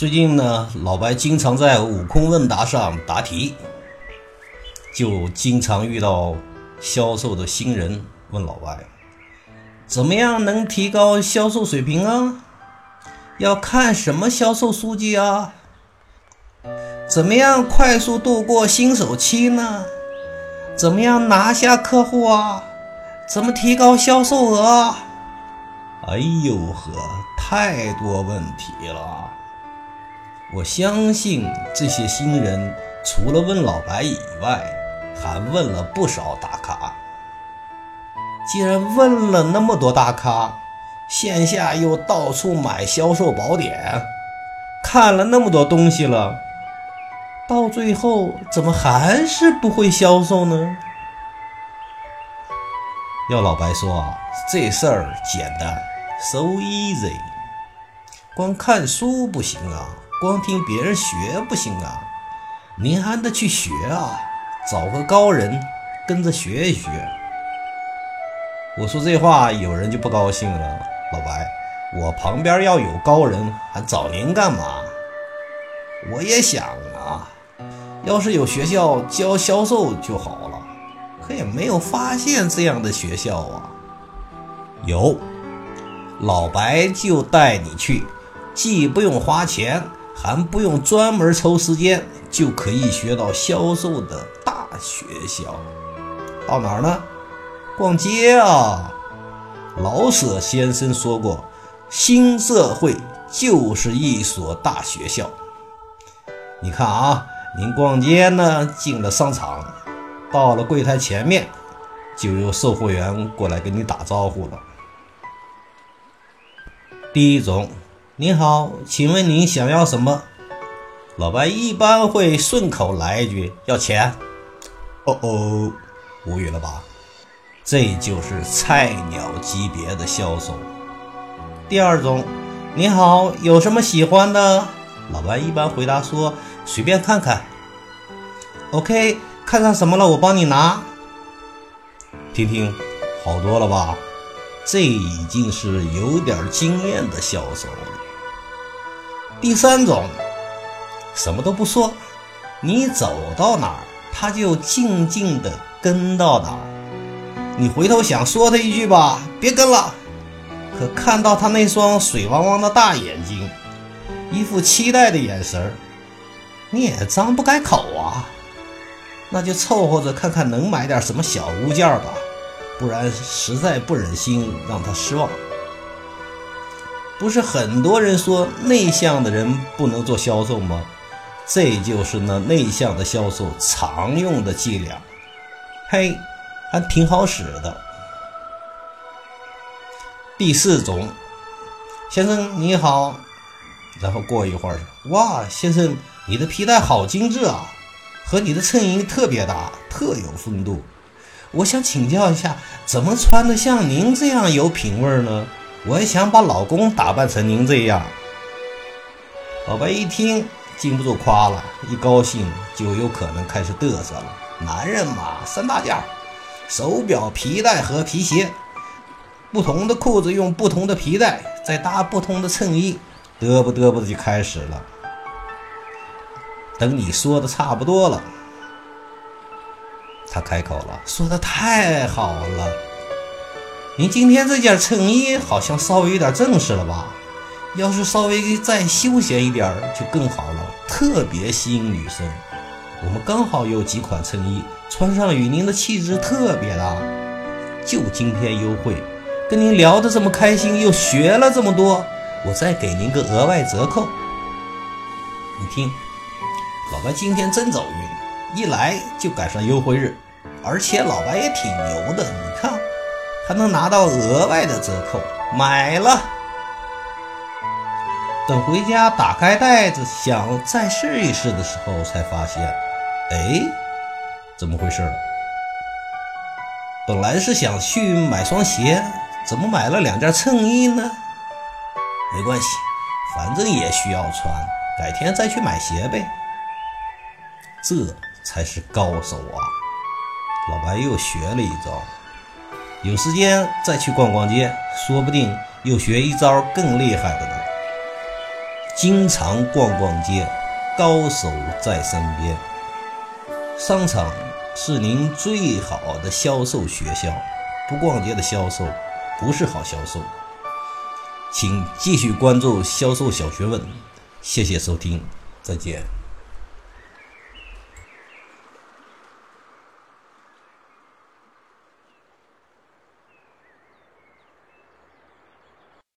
最近呢，老白经常在悟空问答上答题，就经常遇到销售的新人问老白，怎么样能提高销售水平啊？要看什么销售书籍啊？怎么样快速度过新手期呢？怎么样拿下客户啊？怎么提高销售额？哎呦呵，太多问题了。我相信这些新人除了问老白以外，还问了不少大咖。既然问了那么多大咖，线下又到处买销售宝典，看了那么多东西了，到最后怎么还是不会销售呢？要老白说啊，这事儿简单，so easy，光看书不行啊。光听别人学不行啊，您还得去学啊，找个高人跟着学一学。我说这话，有人就不高兴了。老白，我旁边要有高人，还找您干嘛？我也想啊，要是有学校教销售就好了，可也没有发现这样的学校啊。有，老白就带你去，既不用花钱。还不用专门抽时间就可以学到销售的大学校，到哪儿呢？逛街啊！老舍先生说过，新社会就是一所大学校。你看啊，您逛街呢，进了商场，到了柜台前面，就有售货员过来跟你打招呼了。第一种。您好，请问您想要什么？老白一般会顺口来一句：“要钱。”哦哦，无语了吧？这就是菜鸟级别的销售。第二种，你好，有什么喜欢的？老白一般回答说：“随便看看。”OK，看上什么了，我帮你拿。听听，好多了吧？这已经是有点经验的销售了。第三种，什么都不说，你走到哪儿，他就静静地跟到哪儿。你回头想说他一句吧，别跟了。可看到他那双水汪汪的大眼睛，一副期待的眼神你也张不开口啊。那就凑合着看看能买点什么小物件吧，不然实在不忍心让他失望。不是很多人说内向的人不能做销售吗？这就是那内向的销售常用的伎俩。嘿，还挺好使的。第四种，先生你好，然后过一会儿，哇，先生你的皮带好精致啊，和你的衬衣特别搭，特有风度。我想请教一下，怎么穿的像您这样有品味呢？我也想把老公打扮成您这样。老白一听，禁不住夸了，一高兴就有可能开始嘚瑟了。男人嘛，三大件：手表、皮带和皮鞋。不同的裤子用不同的皮带，再搭不同的衬衣，嘚啵嘚啵的就开始了。等你说的差不多了，他开口了，说的太好了。您今天这件衬衣好像稍微有点正式了吧？要是稍微再休闲一点就更好了，特别吸引女生。我们刚好有几款衬衣，穿上与您的气质特别搭。就今天优惠，跟您聊得这么开心，又学了这么多，我再给您个额外折扣。你听，老白今天真走运，一来就赶上优惠日，而且老白也挺牛的，你看。还能拿到额外的折扣，买了。等回家打开袋子想再试一试的时候，才发现，哎，怎么回事？本来是想去买双鞋，怎么买了两件衬衣呢？没关系，反正也需要穿，改天再去买鞋呗。这才是高手啊！老白又学了一招。有时间再去逛逛街，说不定又学一招更厉害的呢。经常逛逛街，高手在身边。商场是您最好的销售学校，不逛街的销售不是好销售。请继续关注销售小学问，谢谢收听，再见。